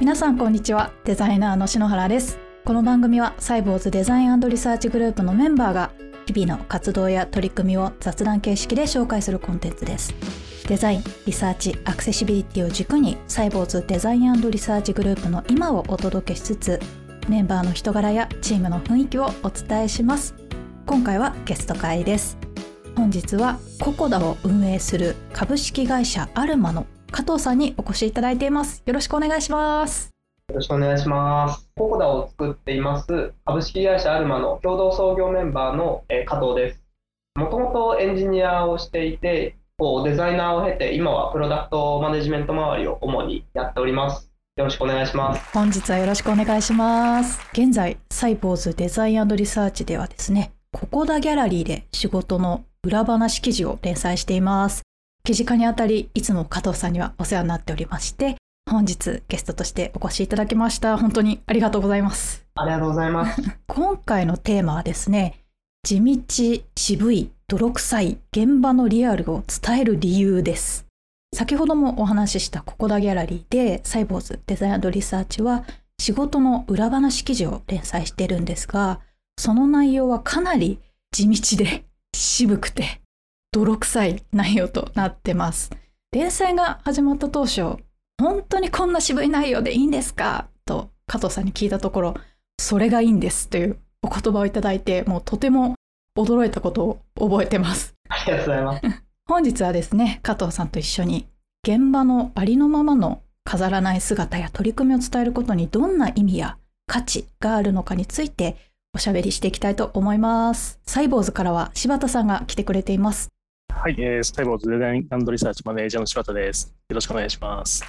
皆さんこんにちは。デザイナーの篠原です。この番組はサイボウズデザインリサーチグループのメンバーが日々の活動や取り組みを雑談形式で紹介するコンテンツです。デザインリサーチアクセシビリティを軸にサイボウズデザインリサーチグループの今をお届けしつつメンバーの人柄やチームの雰囲気をお伝えします。今回はゲスト会です。本日はココダを運営する株式会社アルマの加藤さんにお越しいただいています。よろしくお願いします。よろしくお願いします。ココダを作っています株式会社アルマの共同創業メンバーの加藤です。もともとエンジニアをしていてこうデザイナーを経て今はプロダクトマネジメント周りを主にやっております。よろしくお願いします。本日はよろしくお願いします。現在サイボーズデザインリサーチではですねココダギャラリーで仕事の裏話記事を連載しています記事化にあたりいつも加藤さんにはお世話になっておりまして本日ゲストとしてお越しいただきました。本当にありがとうございます。ありがとうございます。今回のテーマはですね地道渋い泥臭い現場のリアルを伝える理由です。先ほどもお話ししたココダギャラリーでサイボーズデザインリサーチは仕事の裏話記事を連載しているんですがその内容はかなり地道で渋くて泥臭い内容となってます。連載が始まった当初本当にこんな渋い内容でいいんですか？と加藤さんに聞いたところそれがいいんですというお言葉をいただいてもうとても驚いたことを覚えてます。ありがとうございます。本日はですね加藤さんと一緒に現場のありのままの飾らない姿や取り組みを伝えることにどんな意味や価値があるのかについておしゃべりしていきたいと思います。サイボーズからは柴田さんが来てくれていますはい、えー、サイボーズデザインリサーチマネージャーの柴田です。よろしくお願いします。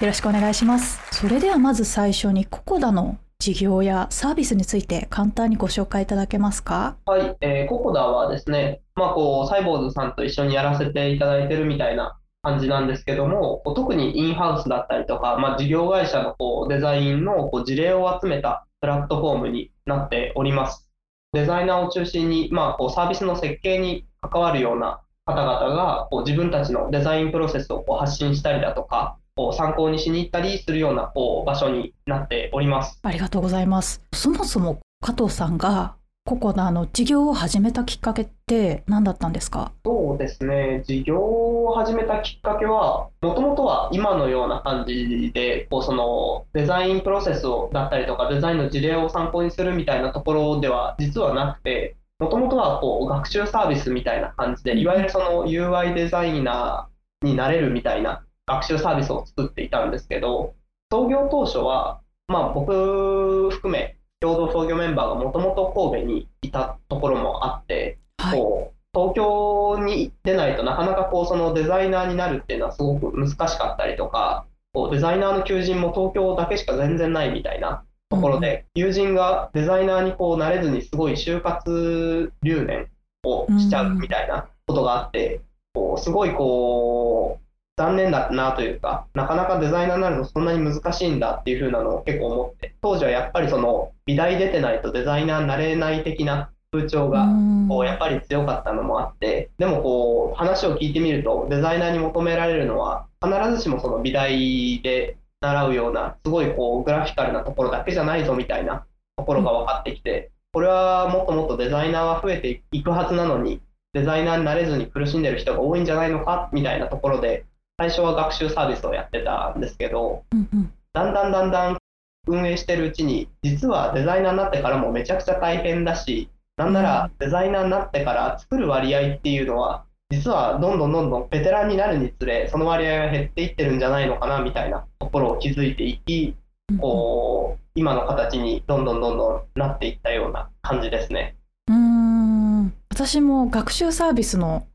よろしくお願いします。それではまず最初にココダの事業やサービスについて簡単にご紹介いただけますか？はい、えー、ココダはですね、まあ、こうサイボーズさんと一緒にやらせていただいてるみたいな感じなんですけども、特にインハウスだったりとか、まあ、事業会社のこうデザインのこう事例を集めたプラットフォームになっております。デザイナーを中心に、まあ、こうサービスの設計に関わるような方々がこう自分たちのデザインプロセスをこう発信したりだとか、こう参考にしに行ったりするようなこう場所になっております。ありがとうございます。そもそも加藤さんがココナの事業を始めたきっかけって何だったんですか？そうですね、事業を始めたきっかけは、もともとは今のような感じで、こうそのデザインプロセスをだったりとか、デザインの事例を参考にするみたいなところでは実はなくて、もともとはこう学習サービスみたいな感じで、いわゆるその UI デザイナーになれるみたいな学習サービスを作っていたんですけど、創業当初は、まあ、僕含め、共同創業メンバーがもともと神戸にいたところもあって、はい、こう東京に出ないとなかなかこうそのデザイナーになるっていうのはすごく難しかったりとか、こうデザイナーの求人も東京だけしか全然ないみたいなところで、うん、友人がデザイナーにこうなれずにすごい就活留年をしちゃうみたいなことがあって、こうすごいこう残念だなというか、なかなかデザイナーになるのそんなに難しいんだっていう風なのを結構思って、当時はやっぱりその美大出てないとデザイナーになれない的な風潮がこうやっぱり強かったのもあって、でもこう話を聞いてみると、デザイナーに求められるのは、必ずしもその美大で習うような、すごいこうグラフィカルなところだけじゃないぞみたいなところが分かってきて、これはもっともっとデザイナーは増えていくはずなのに、デザイナーになれずに苦しんでる人が多いんじゃないのかみたいなところで、最初は学習サービスをやってたんですけど、だんだんだんだん運営してるうちに、実はデザイナーになってからもめちゃくちゃ大変だし、なんならデザイナーになってから作る割合っていうのは、実はどんどんどんどんベテランになるにつれ、その割合が減っていってるんじゃないのかなみたいなところを気づいていき、こう今の形にどんどんどんどんなっていったような感じですね。うん。私も学習サービスの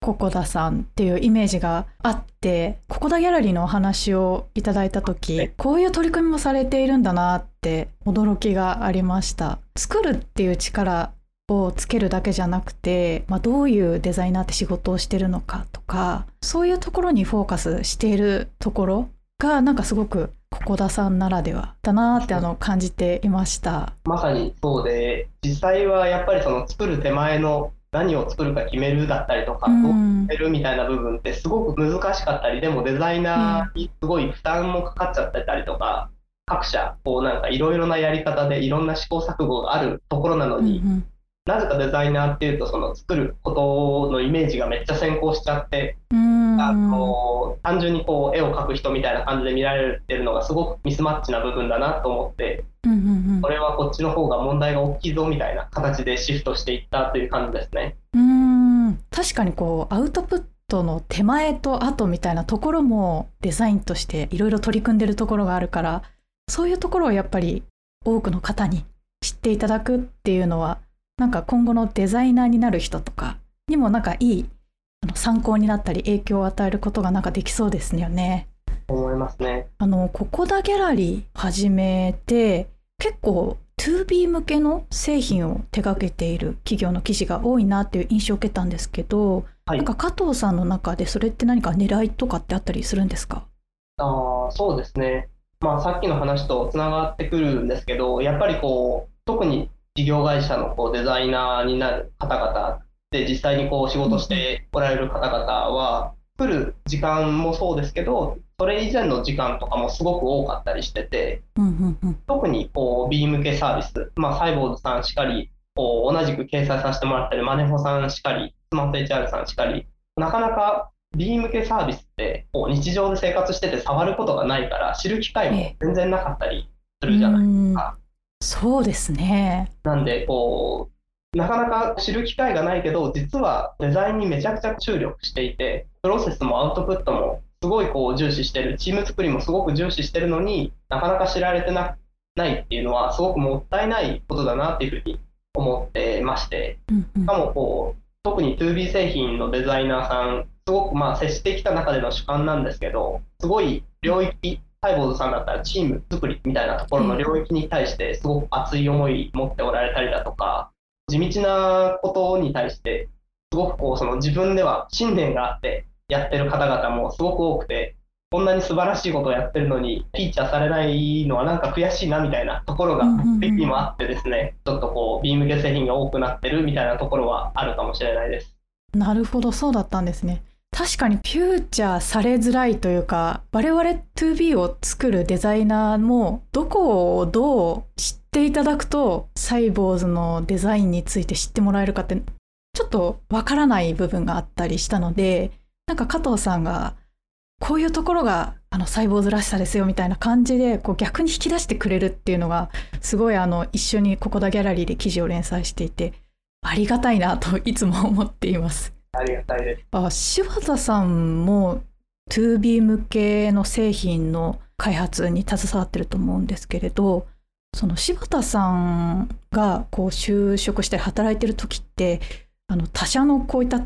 ココダさんっていうイメージがあってココダギャラリーのお話をいただいた時こういう取り組みもされているんだなって驚きがありました。作るっていう力をつけるだけじゃなくて、まあ、どういうデザイナーって仕事をしてるのかとかそういうところにフォーカスしているところがなんかすごくココダさんならではだなってあの感じていました。まさにそうで実際はやっぱりその作る手前の何を作るか決めるだったりとか、どう決めるみたいな部分ってすごく難しかったり、でもデザイナーにすごい負担もかかっちゃってたりとか、各社、こうなんかいろいろなやり方でいろんな試行錯誤があるところなのに、うんうんなぜかデザイナーっていうと、その作ることのイメージがめっちゃ先行しちゃって、あの単純にこう絵を描く人みたいな感じで見られてるのがすごくミスマッチな部分だなと思って、これはこっちの方が問題が大きいぞみたいな形でシフトしていったという感じですね。うーん。確かにこうアウトプットの手前と後みたいなところもデザインとしていろいろ取り組んでるところがあるからそういうところをやっぱり多くの方に知っていただくっていうのはなんか今後のデザイナーになる人とかにもなんかいいあの参考になったり影響を与えることがなんかできそうですよね。思いますね。あのここだギャラリー始めて結構 2B 向けの製品を手掛けている企業の記事が多いなっていう印象を受けたんですけど、はいなんか加藤さんの中でそれって何か狙いとかってあったりするんですか？あーそうですね。まあ、さっきの話とつながってくるんですけど、やっぱりこう、特に事業会社のこうデザイナーになる方々で、実際にこう仕事しておられる方々は、来る時間もそうですけど、それ以前の時間とかもすごく多かったりしてて、特にこう B 向けサービス、まあ、サイボーズさんしかり、こう同じく掲載させてもらってるマネホさんしかり、スマート HR さんしかり、なかなか B 向けサービスってこう日常で生活してて触ることがないから、知る機会も全然なかったりするじゃないですか。そうですね。なんでこう、なかなか知る機会がないけど、実はデザインにめちゃくちゃ注力していて、プロセスもアウトプットもすごいこう重視してる、チーム作りもすごく重視してるのになかなか知られてなないっていうのは、すごくもったいないことだなっていうふうに思ってまして、うんうんしかもこう、特に 2B 製品のデザイナーさん、すごくまあ接してきた中での主観なんですけど、すごい領域、サイボーズさんだったらチーム作りみたいなところの領域に対してすごく熱い思い持っておられたりだとか、地道なことに対して、すごくこうその自分では信念があってやってる方々もすごく多くて、こんなに素晴らしいことをやってるのに、フィーチャーされないのはなんか悔しいなみたいなところがうんうんうん時にもあってですね、ちょっとこう、ビーム系製品が多くなってるみたいなところはあるかもしれないです。なるほどそうだったんですね。確かにフューチャーされづらいというか我々 2B を作るデザイナーもどこをどう知っていただくとサイボーズのデザインについて知ってもらえるかってちょっとわからない部分があったりしたのでなんか加藤さんがこういうところがあのサイボーズらしさですよみたいな感じでこう逆に引き出してくれるっていうのがすごいあの一緒にここだギャラリーで記事を連載していてありがたいなといつも思っています。ありがたいです。あ柴田さんも 2B 向けの製品の開発に携わってると思うんですけれどその柴田さんがこう就職して働いてる時ってあの他社のこういった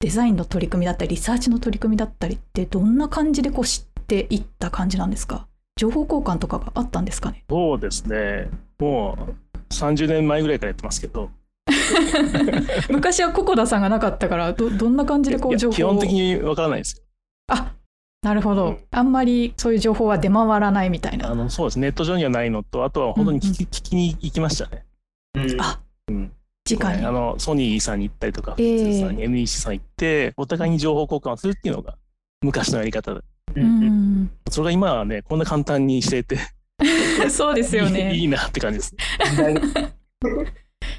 デザインの取り組みだったりリサーチの取り組みだったりってどんな感じでこう知っていった感じなんですか？情報交換とかがあったんですかね？そうですね。もう30年前ぐらいからやってますけど、昔はココダさんがなかったからどどんな感じでこいうや情報を基本的にわからないですよ。あなるほど、うん。あんまりそういう情報は出回らないみたいな。あのそうです。ネット上にはないのと、あとは本当に聞き,、聞きに行きましたね。うん、あうん。直に。あのソニーさんに行ったりとか、ええ富士通さんに NEC さん行って、お互いに情報交換をするっていうのが昔のやり方で、ううんん。それが今はね、こんな簡単にしていて、そうですよね。いいなって感じです。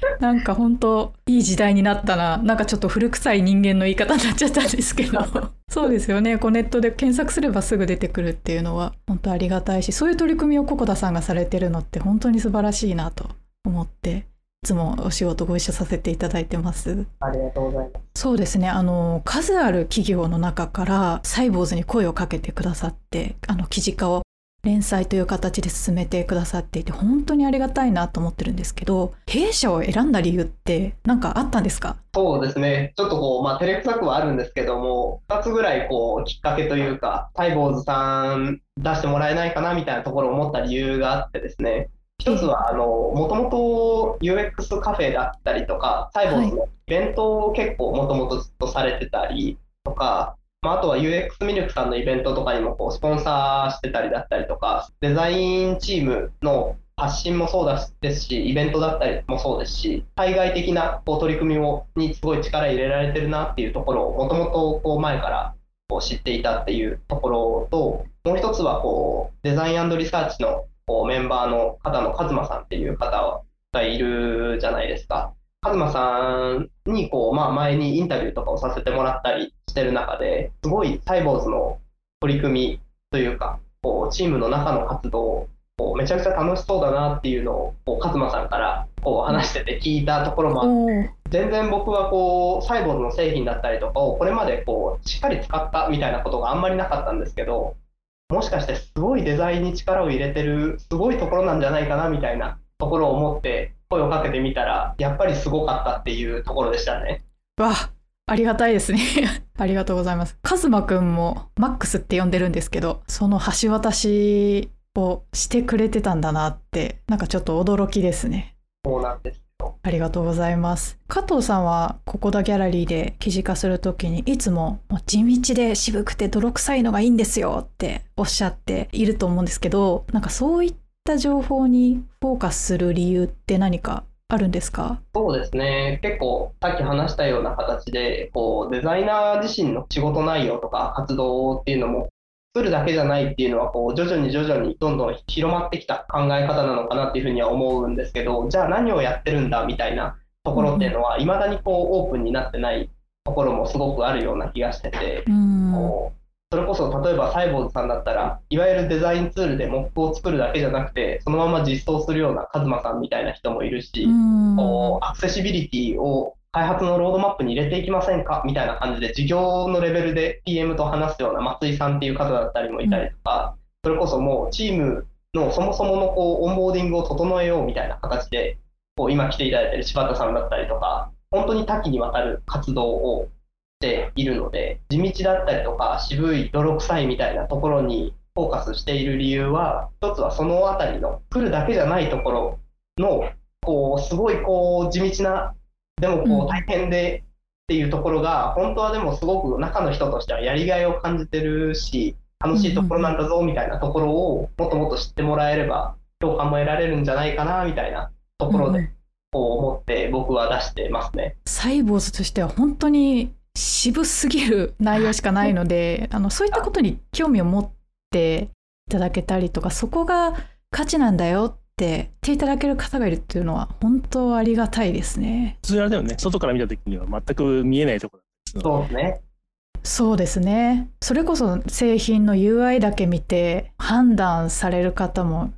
なんか本当いい時代になったな。なんかちょっと古臭い人間の言い方になっちゃったんですけど。そうですよね。こうネットで検索すればすぐ出てくるっていうのは本当ありがたいし、そういう取り組みをココダさんがされてるのって本当に素晴らしいなと思って、いつもお仕事ご一緒させていただいてます。ありがとうございます。そうですね。あの、数ある企業の中からサイボーズに声をかけてくださって、あの、記事化を連載という形で進めてくださっていて、本当にありがたいなと思ってるんですけど、弊社を選んだ理由って何かあったんですか？そうですね。ちょっとこう、まあ、照れくさくはあるんですけども、2つぐらいこう、きっかけというか、サイボーズさん出してもらえないかなみたいなところを思った理由があってですね。一つは、あの、もともと UX カフェだったりとか、サイボーズのイベントを結構もともとずっとされてたりとか、まあ、あとは UX ミルクさんのイベントとかにもこうスポンサーしてたりだったりとか、デザインチームの発信もそうですし、イベントだったりもそうですし、海外的なこう取り組みをにすごい力入れられてるなっていうところをもともと前からこう知っていたっていうところと、もう一つはこうデザインリサーチのこうメンバーの方のカズマさんっていう方がいるじゃないですか。カズマさんにこう、まあ、前にインタビューとかをさせてもらったりしてる中ですごいサイボーズの取り組みというかこうチームの中の活動をめちゃくちゃ楽しそうだなっていうのをこうカズマさんからこう話してて聞いたところもあって全然僕はこうサイボーズの製品だったりとかをこれまでこうしっかり使ったみたいなことがあんまりなかったんですけどもしかしてすごいデザインに力を入れてるすごいところなんじゃないかなみたいなところを思って声をかけてみたらやっぱりすごかったっていうところでしたね。わありがたいですね ありがとうございます。カズマくんもマックスって呼んでるんですけどその橋渡しをしてくれてたんだなってなんかちょっと驚きですね。そうなんですよ。ありがとうございます。加藤さんはここだギャラリーで記事化するときにいつももう地道で渋くて泥臭いのがいいんですよっておっしゃっていると思うんですけどなんかそういった情報にフォーカスする理由って何かあるんですか？そうですね。結構さっき話したような形でこうデザイナー自身の仕事内容とか活動っていうのも作るだけじゃないっていうのはこう徐々に徐々にどんどん広まってきた考え方なのかなっていうふうには思うんですけどじゃあ何をやってるんだみたいなところっていうのはいまだにこうオープンになってないところもすごくあるような気がしててうん。こうそれこそ例えばサイボーズさんだったらいわゆるデザインツールでモップを作るだけじゃなくてそのまま実装するようなカズマさんみたいな人もいるしうん。こうアクセシビリティを開発のロードマップに入れていきませんか？みたいな感じで事業のレベルで PM と話すような松井さんっていう方だったりもいたりとか、それこそもうチームのそもそものこうオンボーディングを整えようみたいな形でこう今来ていただいている柴田さんだったりとか本当に多岐にわたる活動をしているので地道だったりとか渋い泥臭いみたいなところにフォーカスしている理由は一つはそのあたりの来るだけじゃないところのこうすごいこう地道なでもうんこう大変でっていうところが本当はでもすごく中の人としてはやりがいを感じてるし楽しいところなんだぞみたいなところをもっともっと知ってもらえれば共感も得られるんじゃないかなみたいなところでうんこう思って僕は出してますね。サイボーズとしては本当に渋すぎる内容しかないのであのそういったことに興味を持っていただけたりとかそこが価値なんだよって言っていただける方がいるっていうのは本当ありがたいですね。普通あれだよね、外から見た時には全く見えないところですそうですね。そうですねそれこそ製品の UI だけ見て判断される方も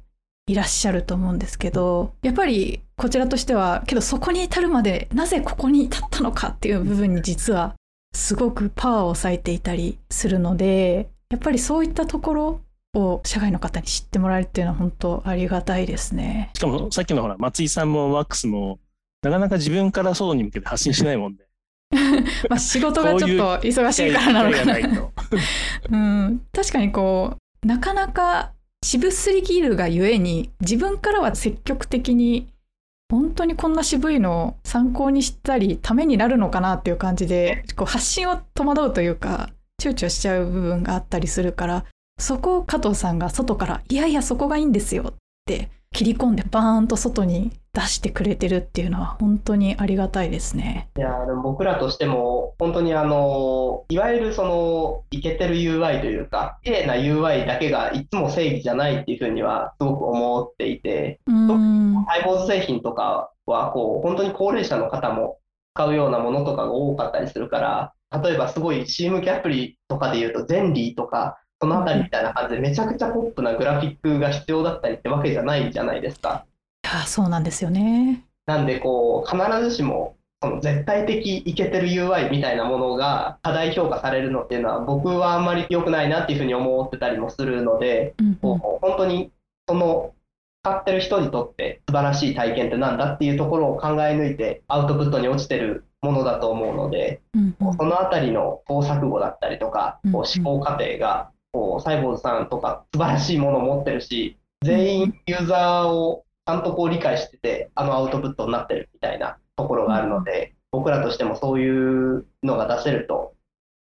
いらっしゃると思うんですけどやっぱりこちらとしてはけどそこに至るまでなぜここに至ったのかっていう部分に実はすごくパワーを割いていたりするのでやっぱりそういったところを社外の方に知ってもらえるっていうのは本当ありがたいですね。しかもさっきのほら、松井さんもワックスも、なかなか自分から外に向けて発信しないもんで、まあ仕事がちょっと忙しいからなのかな。うん、確かにこうなかなか渋すぎるがゆえに自分からは積極的に本当にこんな渋いのを参考にしたりためになるのかなっていう感じでこう発信を戸惑うというか躊躇しちゃう部分があったりするからそこを加藤さんが外から「いやいやそこがいいんですよ」って切り込んでバーンと外に出してくれてるっていうのは本当にありがたいですね。いやでも僕らとしても本当にあのいわゆるそのイケてる UI というか綺麗な UI だけがいつも正義じゃないっていうふうにはすごく思っていてうんハイボーズ製品とかはこう本当に高齢者の方も使うようなものとかが多かったりするから例えばすごい CM キャプリとかで言うとゼンリーとかそのあたりみたいな感じでめちゃくちゃポップなグラフィックが必要だったりってわけじゃないじゃないですか。いやそうなんですよね。なんでこう必ずしもその絶対的イケてる UI みたいなものが過大評価されるのっていうのは僕はあんまり良くないなっていうふうに思ってたりもするので、うん本当にその使ってる人にとって素晴らしい体験ってなんだっていうところを考え抜いてアウトプットに落ちてるものだと思うので、うんうん。そのあたりの試行錯誤だったりとか、こう思考過程がこうサイボーズさんとか素晴らしいものを持ってるし全員ユーザーをちゃんとこう理解しててあのアウトプットになってるみたいなところがあるので、僕らとしてもそういうのが出せると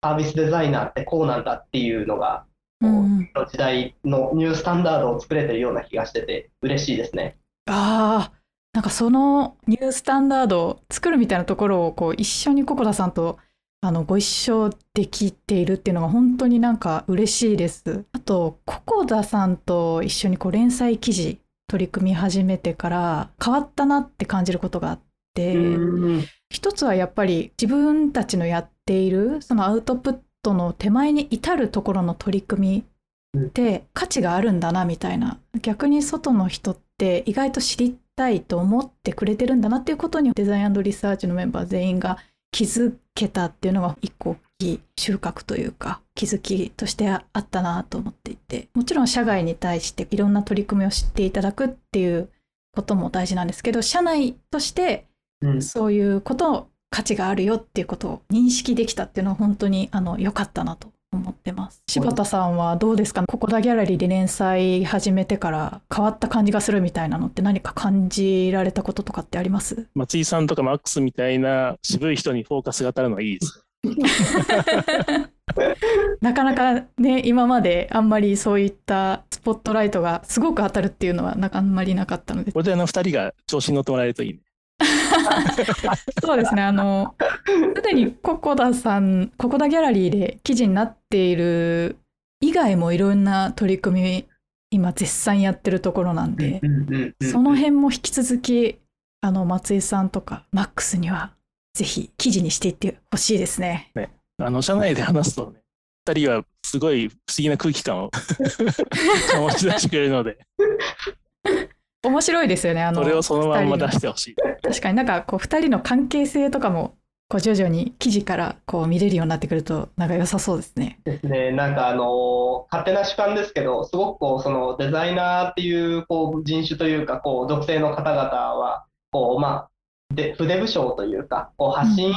サービスデザイナーってこうなんだっていうのがこう時代のニュースタンダードを作れてるような気がしてて嬉しいですね。ああなんかそのニュースタンダードを作るみたいなところをこう一緒にココダさんとあのご一緒できているっていうのが本当になんか嬉しいです。あとココダさんと一緒にこう連載記事取り組み始めてから変わったなって感じることがあっ一つはやっぱり自分たちのやっているそのアウトプットの手前に至るところの取り組みって価値があるんだなみたいな。逆に外の人って意外と知りたいと思ってくれてるんだなっていうことにデザインリサーチのメンバー全員が気づけたっていうのが一個大きい収穫というか気づきとしてあったなと思っていて。もちろん社外に対していろんな取り組みを知っていただくっていうことも大事なんですけど社内としてうんそういうことを価値があるよっていうことを認識できたっていうのは本当にあの良かったなと思ってます。柴田さんはどうですか？ここだギャラリーで連載始めてから変わった感じがするみたいなのって何か感じられたこととかってあります？松井さんとかマックスみたいな渋い人にフォーカスが当たるのはいいです。なかなかね今まであんまりそういったスポットライトがすごく当たるっていうのはあんまりなかったのでこれであの二人が調子に乗ってもらえるといいね。そうですねあのすでにココダさんココダギャラリーで記事になっている以外もいろんな取り組み今絶賛やってるところなんで、その辺も引き続きあの松井さんとかマックスにはぜひ記事にしていってほしいですね。あの社内で話すとね、二人はすごい不思議な空気感を 醸し出してくれるので、面白いですよねあのそれをそのまんま二人の出してほしい。確かになんかこう2人の関係性とかもこう徐々に記事からこう見れるようになってくるとなんか良さそうですね。ですね、なんかあの勝手な主観ですけど、すごくこうそのデザイナーっていうこう人種というか、こう属性の方々は、こうまあ、で筆武将というか、こう発信、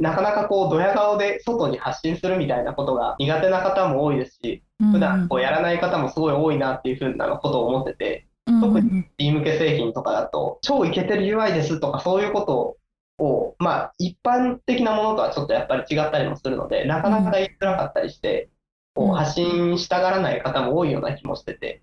なかなかこうドヤ顔で外に発信するみたいなことが苦手な方も多いですし、普段こうやらない方もすごい多いなっていうふうなことを思ってて、うんうんうん特に D 向け製品とかだと、超イケてる UI ですとか、そういうことを、まあ、一般的なものとはちょっとやっぱり違ったりもするので、なかなか言いづらかったりして、うん。こう発信したがらない方も多いような気もしてて、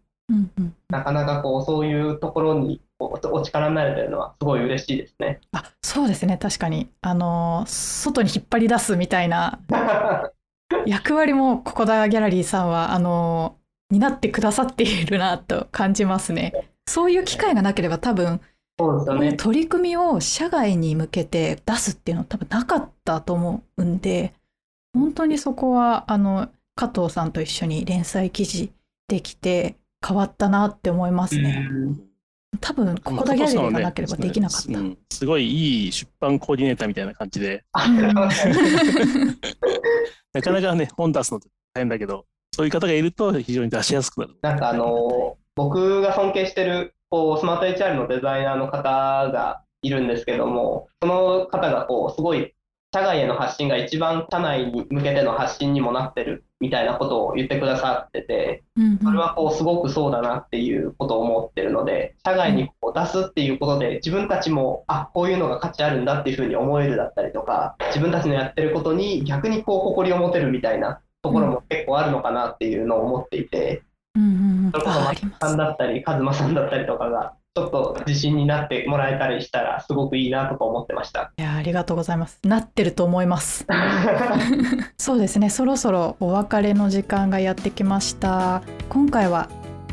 なかなかこうそういうところにお力になれてるのはすごい嬉しいですね。あそうですね。確かに。あの外に引っ張り出すみたいな 役割もここだギャラリーさんはあの担ってくださっているなと感じますね。そういう機会がなければ多分。こういう取り組みを社外に向けて出すっていうのは多分なかったと思うんで本当にそこはあの加藤さんと一緒に連載記事できて変わったなって思いますね。うん多分ここだギャラリーがなければできなかった。うんすごいいい出版コーディネーターみたいな感じで、なかなかね、本出すのって大変だけど、そういう方がいると非常に出しやすくなる。なんかあの僕が尊敬してるこうスマート HR のデザイナーの方がいるんですけども、その方がこうすごい社外への発信が一番社内に向けての発信にもなってるみたいなことを言ってくださってて、うんそれはこうすごくそうだなっていうことを思ってるので、社外にこう出すっていうことで、自分たちも、あこういうのが価値あるんだっていうふうに思えるだったりとか、自分たちのやってることに逆にこう誇りを持てるみたいなところも結構あるのかなっていうのを思っていて、うんうんうんそれこそ松さんだったり、カズマさんだったりとかが、ちょっと自信になってもらえたりしたら、すごくいいなとか思ってました。いやありがとうございます。なってると思います。そうですねそろそろお別れの時間がやってきました今回は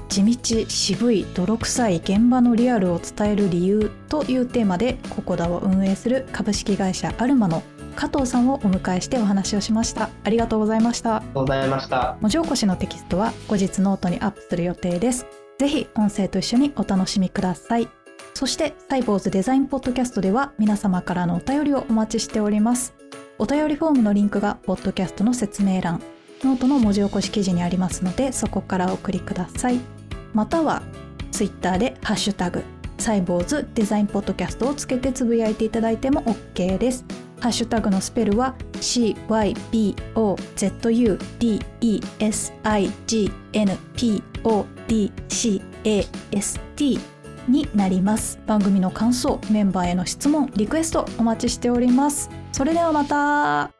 地道渋い泥臭い現場のリアルを伝える理由というテーマでココダを運営する株式会社アルマの加藤さんをお迎えしてお話をしましたありがとうございましたありがとうございました。文字起こしのテキストは後日ノートにアップする予定です。ぜひ音声と一緒にお楽しみください。そしてサイボウズデザインポッドキャストでは皆様からのお便りをお待ちしております。お便りフォームのリンクがポッドキャストの説明欄、ノートの文字起こし記事にありますのでそこからお送りください。またはツイッターでハッシュタグサイボウズデザインポッドキャストをつけてつぶやいていただいても OK です。ハッシュタグのスペルは CYBOZUDESIGNPODCAST になります。番組の感想、メンバーへの質問、リクエストお待ちしております。それではまた